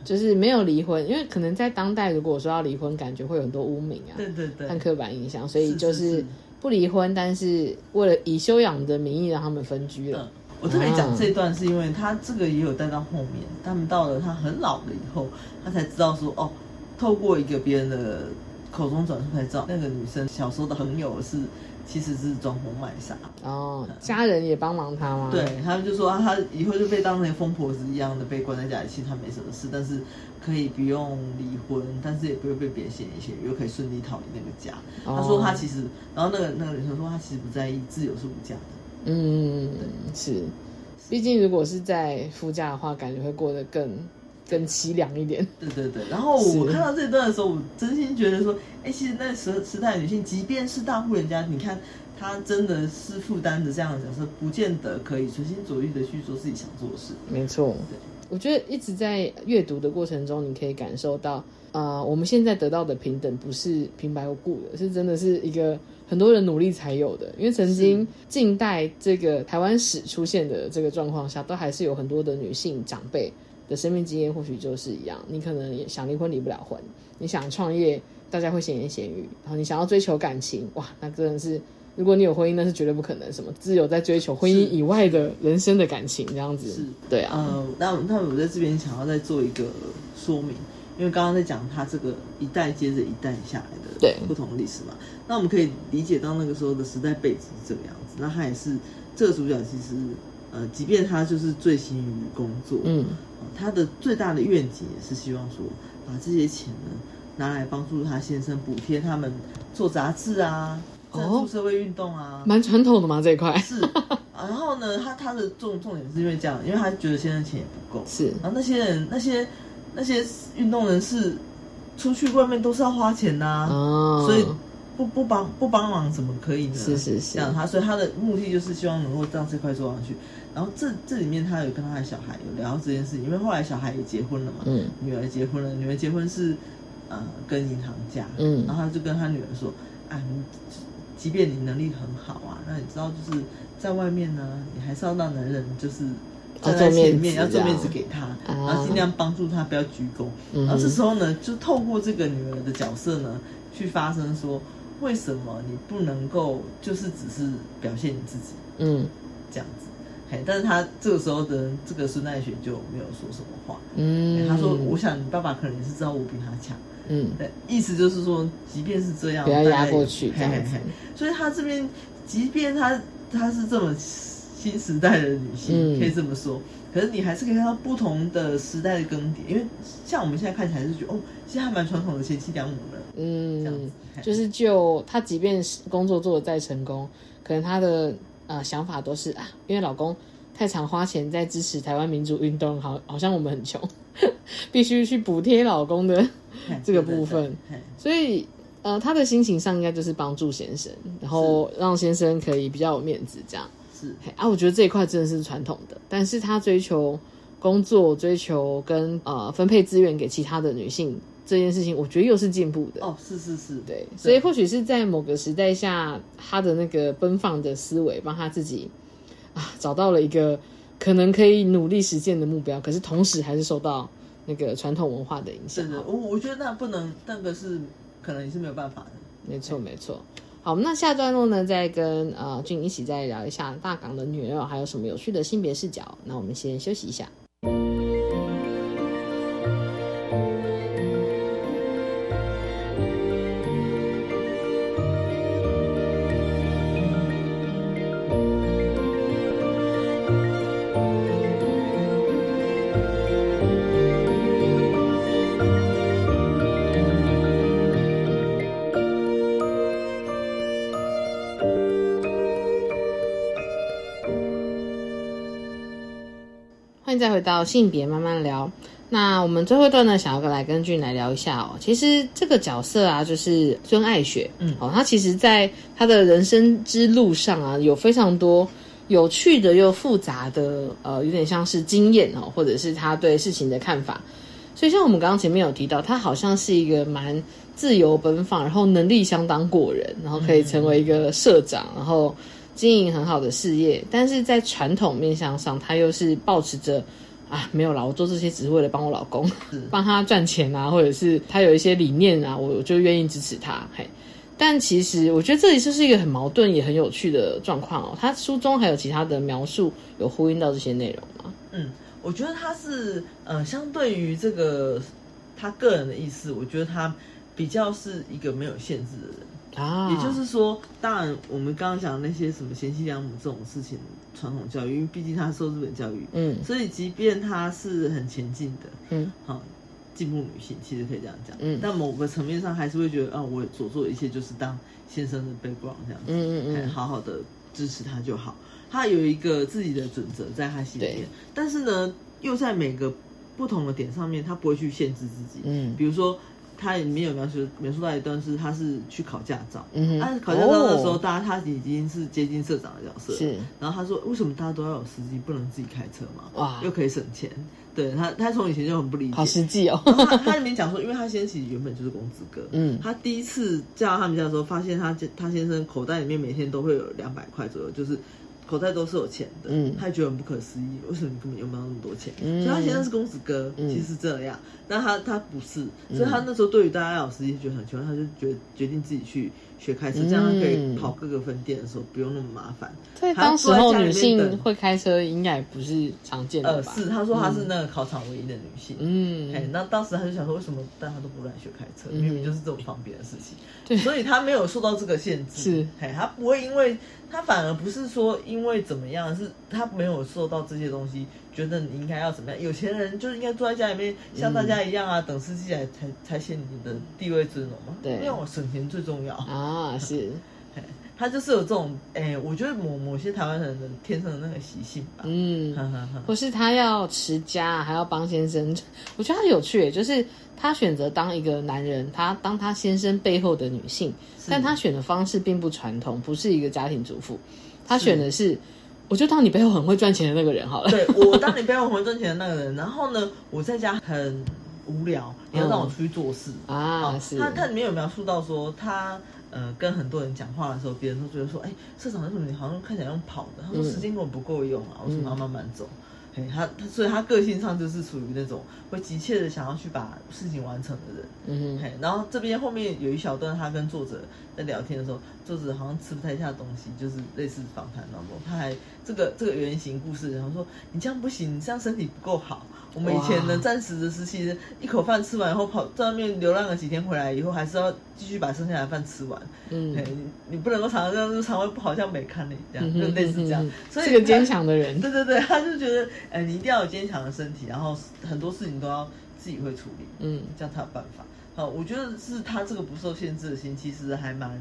就是没有离婚，因为可能在当代如果说要离婚，感觉会有很多污名啊，对对对，和刻板印象，所以就是不离婚，但是为了以修养的名义让他们分居了。我特别讲这段是因为他这个也有带到后面，他们到了他很老了以后，他才知道说哦。透过一个别人的口中转述才知道，那个女生小时候的朋友是其实是装疯卖傻哦，家人也帮忙他吗？对他们就说啊，她以后就被当成疯婆子一样的被关在家里，其实他没什么事，但是可以不用离婚，但是也不会被别人嫌弃，又可以顺利逃离那个家。他说他其实，然后那个那个女生说他其实不在意，自由是无价的。嗯，是，毕竟如果是在夫家的话，感觉会过得更。更凄凉一点。对对对，然后我看到这段的时候，我真心觉得说，哎，其实那时时代女性，即便是大户人家，你看她真的是负担着这样的角色，不见得可以随心所欲的去做自己想做的事。没错，对，我觉得一直在阅读的过程中，你可以感受到，啊，我们现在得到的平等不是平白无故的，是真的是一个很多人努力才有的。因为曾经近代这个台湾史出现的这个状况下，都还是有很多的女性长辈。的生命经验或许就是一样，你可能也想离婚离不了婚，你想创业，大家会闲言闲语，然后你想要追求感情，哇，那真的是，如果你有婚姻，那是绝对不可能，什么只有在追求婚姻以外的人生的感情这样子，是，对啊，呃，那那我在这边想要再做一个说明，因为刚刚在讲他这个一代接着一代下来的对不同的历史嘛，那我们可以理解到那个时候的时代背景是这个样子，那他也是这个主角其实。呃，即便他就是醉心于工作，嗯，他的最大的愿景也是希望说，把这些钱呢拿来帮助他先生补贴他们做杂志啊，赞助社会运动啊，蛮传统的嘛这一块是。然后呢，他他的重重点是因为这样，因为他觉得先生钱也不够，是。然后那些人那些那些运动人士出去外面都是要花钱呐，哦，所以。不不帮不帮忙怎么可以呢？是是是，这样他，所以他的目的就是希望能够让这块做上去。然后这这里面他有跟他的小孩有聊这件事情，因为后来小孩也结婚了嘛，嗯，女儿结婚了，女儿结婚是呃跟银行家，嗯，然后他就跟他女儿说，啊，即便你能力很好啊，那你知道就是在外面呢，你还是要让男人就是站在前面，要做面子给他，然后尽量帮助他，不要鞠躬。然后这时候呢，就透过这个女儿的角色呢，去发生说。为什么你不能够就是只是表现你自己？嗯，这样子，嘿，但是他这个时候的这个孙奈雪就没有说什么话。嗯，他说：“我想你爸爸可能也是知道我比他强。”嗯，意思就是说，即便是这样，不要压过去，这样子。所以他这边，即便他他是这么新时代的女性，可以这么说，可是你还是可以看到不同的时代的更迭。因为像我们现在看起来是觉得，哦，其实还蛮传统的贤妻良母的。嗯，就是就她，即便是工作做的再成功，可能她的呃想法都是啊，因为老公太常花钱在支持台湾民主运动，好好像我们很穷，必须去补贴老公的这个部分。所以呃，他的心情上应该就是帮助先生，然后让先生可以比较有面子，这样是啊。我觉得这一块真的是传统的，但是他追求工作，追求跟呃分配资源给其他的女性这件事情，我觉得又是进步的哦。是是是，对，所以或许是在某个时代下，他的那个奔放的思维，帮他自己啊找到了一个可能可以努力实现的目标，可是同时还是受到那个传统文化的影响。是的，我我觉得那不能，那个是。可能也是没有办法的，没错没错。好，那下段落呢，再跟呃俊一起再聊一下大港的女儿还有什么有趣的性别视角。那我们先休息一下。再回到性别，慢慢聊。那我们最后一段呢，想要来跟俊来聊一下哦。其实这个角色啊，就是孙爱雪，嗯，哦，她其实在她的人生之路上啊，有非常多有趣的又复杂的，呃，有点像是经验哦，或者是他对事情的看法。所以像我们刚刚前面有提到，他好像是一个蛮自由奔放，然后能力相当过人，然后可以成为一个社长，然后。经营很好的事业，但是在传统面向上，他又是保持着啊，没有啦，我做这些只是为了帮我老公，帮他赚钱啊，或者是他有一些理念啊，我就愿意支持他。嘿，但其实我觉得这里就是一个很矛盾也很有趣的状况哦。他书中还有其他的描述，有呼应到这些内容吗？嗯，我觉得他是呃，相对于这个他个人的意思，我觉得他比较是一个没有限制的人。啊，也就是说，当然我们刚刚讲那些什么贤妻良母这种事情，传统教育，因为毕竟他受日本教育，嗯，所以即便他是很前进的，嗯，好进步女性，其实可以这样讲，嗯，但某个层面上还是会觉得，啊，我所做的一切就是当先生的 background 这样子，嗯嗯嗯，好好的支持他就好，他有一个自己的准则在他心里面，但是呢，又在每个不同的点上面，他不会去限制自己，嗯，比如说。他里面有描述描述到一段是，他是去考驾照，嗯，他考驾照的时候，大家他已经是接近社长的角色，是。然后他说，为什么大家都要有司机，不能自己开车嘛？哇，又可以省钱。对他，他从以前就很不理解，好实际哦。他他里面讲说，因为他先生其实原本就是公子哥，嗯，他第一次嫁到他们家的时候，发现他他先生口袋里面每天都会有两百块左右，就是。口袋都是有钱的，嗯，他觉得很不可思议，为什么你根本用不到那么多钱？所以他现在是公子哥，其实是这样，但他他不是，所以他那时候对于大家老司机觉得很奇怪，他就决决定自己去学开车，这样可以跑各个分店的时候不用那么麻烦。在当时候女性会开车应该不是常见的吧？是，他说他是那个考场唯一的女性，嗯，哎，那当时他就想说，为什么大家都不来学开车？明明就是这么方便的事情，对，所以他没有受到这个限制，是，哎，他不会因为。他反而不是说因为怎么样，是他没有受到这些东西，觉得你应该要怎么样。有钱人就应该坐在家里面，像大家一样啊，等司机来才才显你的地位尊荣嘛。对，因为我省钱最重要啊，是。他就是有这种，哎，我觉得某某些台湾人的天生的那个习性吧。嗯，不是他要持家，还要帮先生。我觉得他有趣，就是他选择当一个男人，他当他先生背后的女性，但他选的方式并不传统，不是一个家庭主妇。他选的是，我就当你背后很会赚钱的那个人好了。对我当你背后很会赚钱的那个人，然后呢，我在家很无聊，你要让我出去做事 啊。是他他里面有描述到说他。呃，跟很多人讲话的时候，别人都觉得说，哎，社长为什么你好像看起来用跑的？他说时间根本不够用啊，为什么要慢慢走？嘿，他他所以他个性上就是属于那种会急切的想要去把事情完成的人。嗯哼，嘿，然后这边后面有一小段，他跟作者在聊天的时候，作者好像吃不太下东西，就是类似访谈当中，他还这个这个原型故事，然后说你这样不行，你这样身体不够好。我们以前呢暂时的时期，一口饭吃完以后，跑在外面流浪了几天，回来以后还是要继续把剩下的饭吃完。嗯，你你不能够常常这样，肠胃不好像没看你这样，就类似这样。是个坚强的人。对对对，他就觉得，哎，你一定要有坚强的身体，然后很多事情都要自己会处理。嗯，这样才有办法。好，我觉得是他这个不受限制的心，其实还蛮。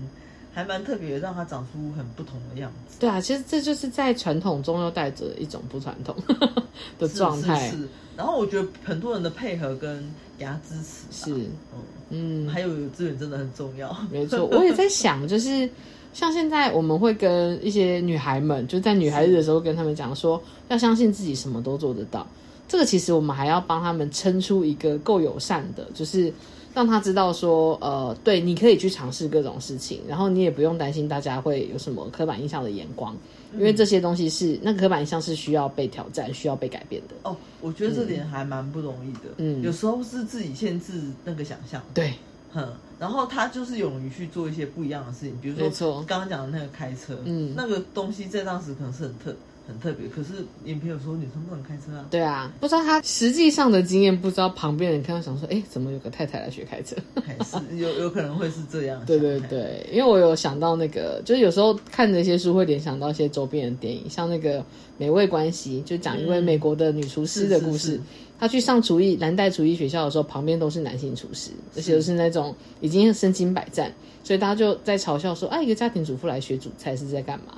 还蛮特别，让它长出很不同的样子。对啊，其实这就是在传统中又带着一种不传统 的状态。是，然后我觉得很多人的配合跟给他支持。是，嗯嗯，还有有资源真的很重要。没错，我也在想，就是像现在我们会跟一些女孩们，就在女孩子的时候跟他们讲说，要相信自己什么都做得到。这个其实我们还要帮他们撑出一个够友善的，就是让他知道说，呃，对，你可以去尝试各种事情，然后你也不用担心大家会有什么刻板印象的眼光。因为这些东西是那刻板印象是需要被挑战、需要被改变的。哦，我觉得这点还蛮不容易的。嗯，有时候是自己限制那个想象。对，哼，然后他就是勇于去做一些不一样的事情，比如说刚刚讲的那个开车，嗯，那个东西在当时可能是很特。很特别，可是也没有说女生不能开车啊。对啊，不知道他实际上的经验，不知道旁边人看到想说，哎，怎么有个太太来学开车？还是 有有可能会是这样。对对对，因为我有想到那个，就是有时候看这些书会联想到一些周边的电影，像那个《美味关系》，就讲一位美国的女厨师的故事。她去上厨艺蓝带厨艺学校的时候，旁边都是男性厨师，而且都是那种已经身经百战，所以大家就在嘲笑说，啊，一个家庭主妇来学煮菜是在干嘛？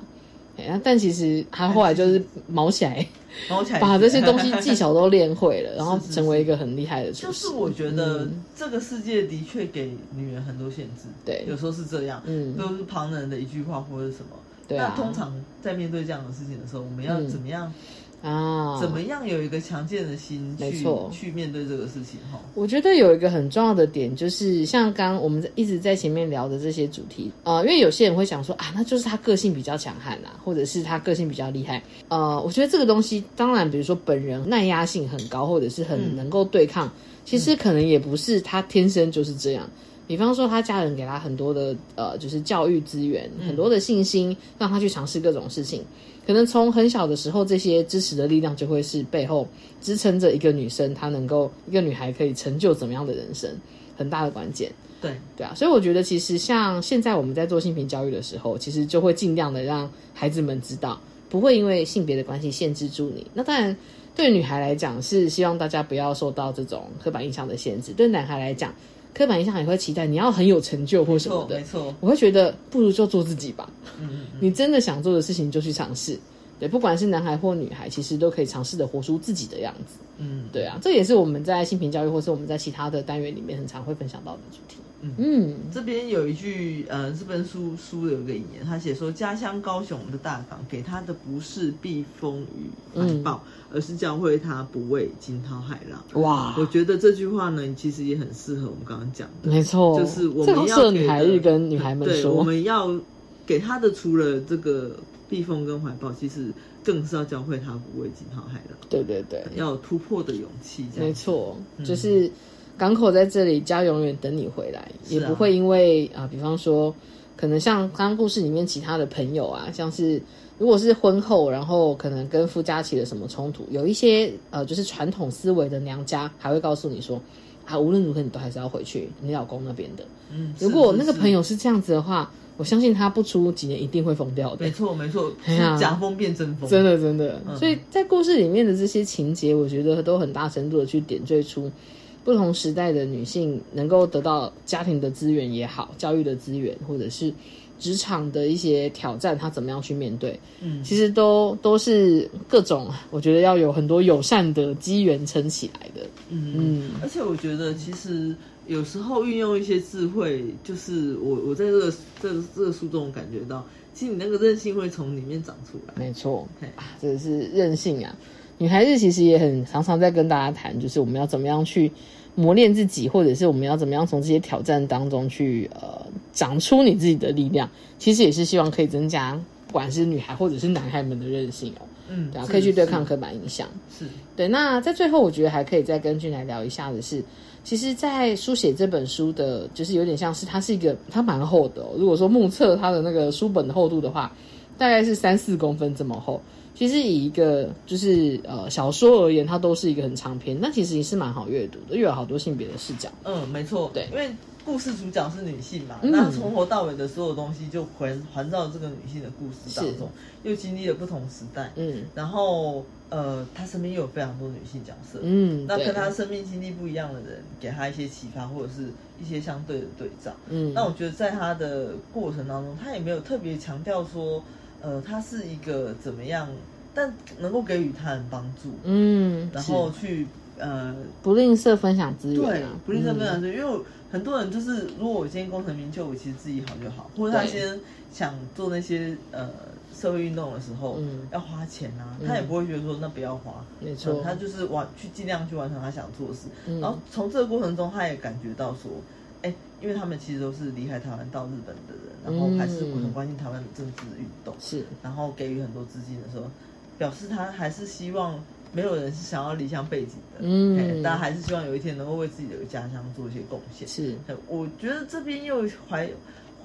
但其实他后来就是毛起来，毛起来，把这些东西技巧都练会了，然后成为一个很厉害的厨师。就是我觉得这个世界的确给女人很多限制，对，有时候是这样，嗯，都是旁人的一句话或者什么。那通常在面对这样的事情的时候，我们要怎么样？啊，怎么样有一个强健的心，没错，去面对这个事情哈。我觉得有一个很重要的点，就是像刚我们一直在前面聊的这些主题啊，因为有些人会想说啊，那就是他个性比较强悍啊，或者是他个性比较厉害。呃，我觉得这个东西，当然，比如说本人耐压性很高，或者是很能够对抗，其实可能也不是他天生就是这样。比方说，他家人给他很多的呃，就是教育资源，很多的信心，让他去尝试各种事情。可能从很小的时候，这些支持的力量就会是背后支撑着一个女生，她能够一个女孩可以成就怎么样的人生，很大的关键。对对啊，所以我觉得其实像现在我们在做性平教育的时候，其实就会尽量的让孩子们知道，不会因为性别的关系限制住你。那当然，对女孩来讲是希望大家不要受到这种刻板印象的限制；对男孩来讲。刻板印象也会期待你要很有成就或什么的，没错，我会觉得不如就做自己吧。嗯，你真的想做的事情就去尝试，对，不管是男孩或女孩，其实都可以尝试的活出自己的样子。嗯，对啊，这也是我们在性平教育或是我们在其他的单元里面很常会分享到的主题。嗯，这边有一句，呃，这本书书有一个引言，他写说：“家乡高雄的大港给他的不是避风雨怀抱，而是教会他不畏惊涛骇浪。”哇，我觉得这句话呢，其实也很适合我们刚刚讲的，没错，就是我们要女孩子跟女孩们说，我们要给他的除了这个避风跟怀抱，其实更是要教会他不畏惊涛骇浪。对对对，要有突破的勇气。没错，就是。港口在这里，家永远等你回来，也不会因为啊，比方说，可能像刚刚故事里面其他的朋友啊，像是如果是婚后，然后可能跟夫家起了什么冲突，有一些呃，就是传统思维的娘家还会告诉你说啊，无论如何你都还是要回去你老公那边的。嗯，如果那个朋友是这样子的话，我相信他不出几年一定会疯掉的。没错，没错，假疯变真风，真的真的。所以在故事里面的这些情节，我觉得都很大程度的去点缀出。不同时代的女性能够得到家庭的资源也好，教育的资源，或者是职场的一些挑战，她怎么样去面对？嗯，其实都都是各种，我觉得要有很多友善的机缘撑起来的。嗯嗯，而且我觉得其实有时候运用一些智慧，就是我我在这个这这个书中感觉到，其实你那个韧性会从里面长出来。没错，啊，这是韧性啊。女孩子其实也很常常在跟大家谈，就是我们要怎么样去。磨练自己，或者是我们要怎么样从这些挑战当中去呃长出你自己的力量，其实也是希望可以增加不管是女孩或者是男孩们的韧性哦。嗯，对啊，可以去对抗刻板印象。是对。那在最后，我觉得还可以再跟俊来聊一下的是，其实，在书写这本书的，就是有点像是它是一个它蛮厚的。如果说目测它的那个书本的厚度的话，大概是三四公分这么厚。其实以一个就是呃小说而言，它都是一个很长篇，但其实也是蛮好阅读的，又有好多性别的视角。嗯，没错，对，因为故事主角是女性嘛，那从头到尾的所有东西就环环绕这个女性的故事当中，又经历了不同时代，嗯，然后呃，她身边又有非常多女性角色，嗯，那跟她生命经历不一样的人，给她一些启发或者是一些相对的对照，嗯，那我觉得在她的过程当中，她也没有特别强调说。呃，他是一个怎么样？但能够给予他人帮助，嗯，然后去呃不吝啬分享资源、啊，对，不吝啬分享资源，因为很多人就是如果我今天功成名就，我其实自己好就好，或者他先想做那些呃。社会运动的时候，嗯，要花钱啊，他也不会觉得说那不要花，没错，他就是完去尽量去完成他想做的事。然后从这个过程中，他也感觉到说，哎，因为他们其实都是离开台湾到日本的人，然后还是很关心台湾的政治运动，是，然后给予很多资金的时候，表示他还是希望没有人是想要离乡背景的，嗯，大家还是希望有一天能够为自己的家乡做一些贡献。是，我觉得这边又怀。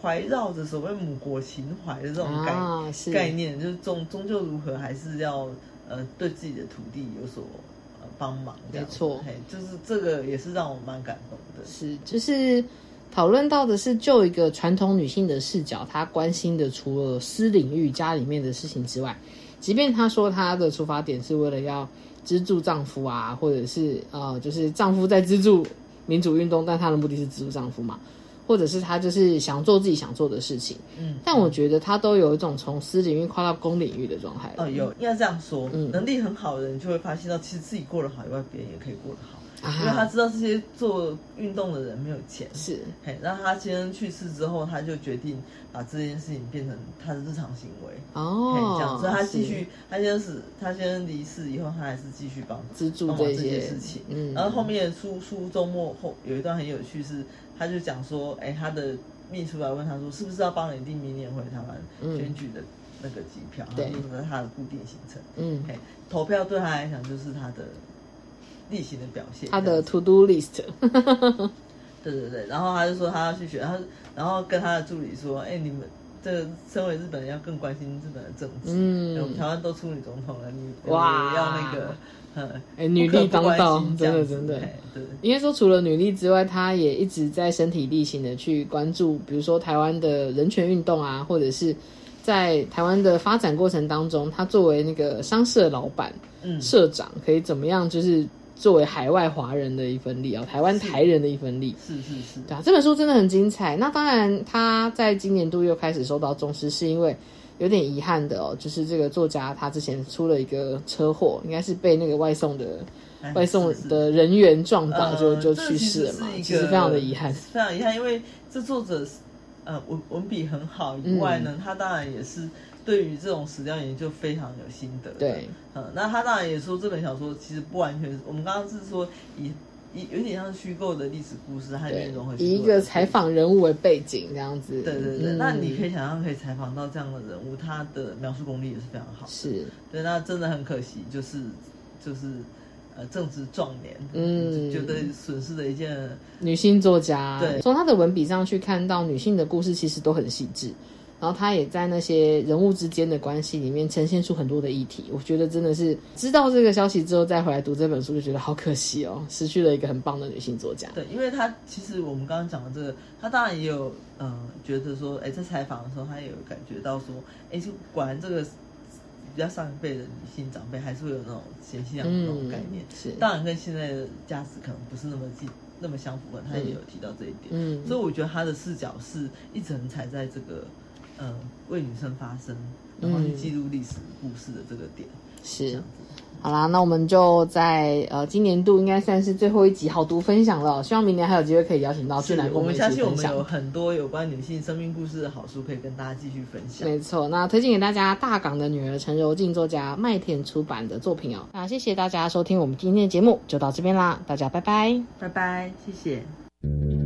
怀绕着所谓母国情怀的这种概概念，就是终终究如何还是要呃对自己的土地有所呃帮忙，没错，就是这个也是让我蛮感动的。是，就是讨论到的是就一个传统女性的视角，她关心的除了私领域家里面的事情之外，即便她说她的出发点是为了要资助丈夫啊，或者是呃就是丈夫在资助民主运动，但她的目的是资助丈夫嘛。或者是他就是想做自己想做的事情，嗯，但我觉得他都有一种从私领域跨到公领域的状态。哦，有应该这样说，嗯，能力很好的人就会发现到，其实自己过得好以外，别人也可以过得好。因为他知道这些做运动的人没有钱，是，嘿，那他先生去世之后，他就决定把这件事情变成他的日常行为，哦，这样，所以他继续，他先是他先生离世以后，他还是继续帮资助这些事情，嗯，然后后面书书周末后有一段很有趣是，他就讲说，哎，他的秘书来问他说，是不是要帮你订明年回台湾选举的那个机票，对，那是他的固定行程，嗯，嘿，投票对他来讲就是他的。例行的表现，他的 to do list，对对对，然后他就说他要去选，他然后跟他的助理说，哎，你们这身为日本人要更关心日本的政治，嗯，我们台湾都出女总统了，你哇。要那个，哎，女力当道，真的真的，对，应该说除了女力之外，她也一直在身体力行的去关注，比如说台湾的人权运动啊，或者是在台湾的发展过程当中，她作为那个商社老板、社长，可以怎么样，就是。作为海外华人的一份力啊，台湾台人的一份力，是是是，对啊，这本书真的很精彩。那当然，他在今年度又开始受到重视，是因为有点遗憾的哦，就是这个作家他之前出了一个车祸，应该是被那个外送的外送的人员撞到，就就去世了嘛，其实非常的遗憾，非常遗憾，因为这作者呃文文笔很好，以外呢，他当然也是。对于这种史料研究非常有心得。对，嗯，那他当然也说这本小说其实不完全，我们刚刚是说以以有点像虚构的历史故事，它里面融合以一个采访人物为背景这样子。对对对，那你可以想象可以采访到这样的人物，他的描述功力也是非常好。是，对，那真的很可惜，就是就是呃正值壮年，嗯，觉得损失了一件女性作家。对，从他的文笔上去看到女性的故事，其实都很细致。然后他也在那些人物之间的关系里面呈现出很多的议题，我觉得真的是知道这个消息之后再回来读这本书，就觉得好可惜哦，失去了一个很棒的女性作家。对，因为他其实我们刚刚讲的这个，他当然也有嗯觉得说，哎，在采访的时候他也有感觉到说，哎，就果然这个比较上一辈的女性长辈还是会有那种贤妻良母那种概念，是当然跟现在的价值可能不是那么近那么相符合，他也有提到这一点。嗯，所以我觉得他的视角是一直很踩在这个。呃，为女生发声，然后去记录历史故事的这个点是。好啦，那我们就在呃今年度应该算是最后一集好读分享了，希望明年还有机会可以邀请到俊来跟我们相信我们有很多有关女性生命故事的好书可以跟大家继续分享。没错，那推荐给大家大港的女儿陈柔静作家麦田出版的作品哦。那谢谢大家收听我们今天的节目，就到这边啦，大家拜拜，拜拜，谢谢。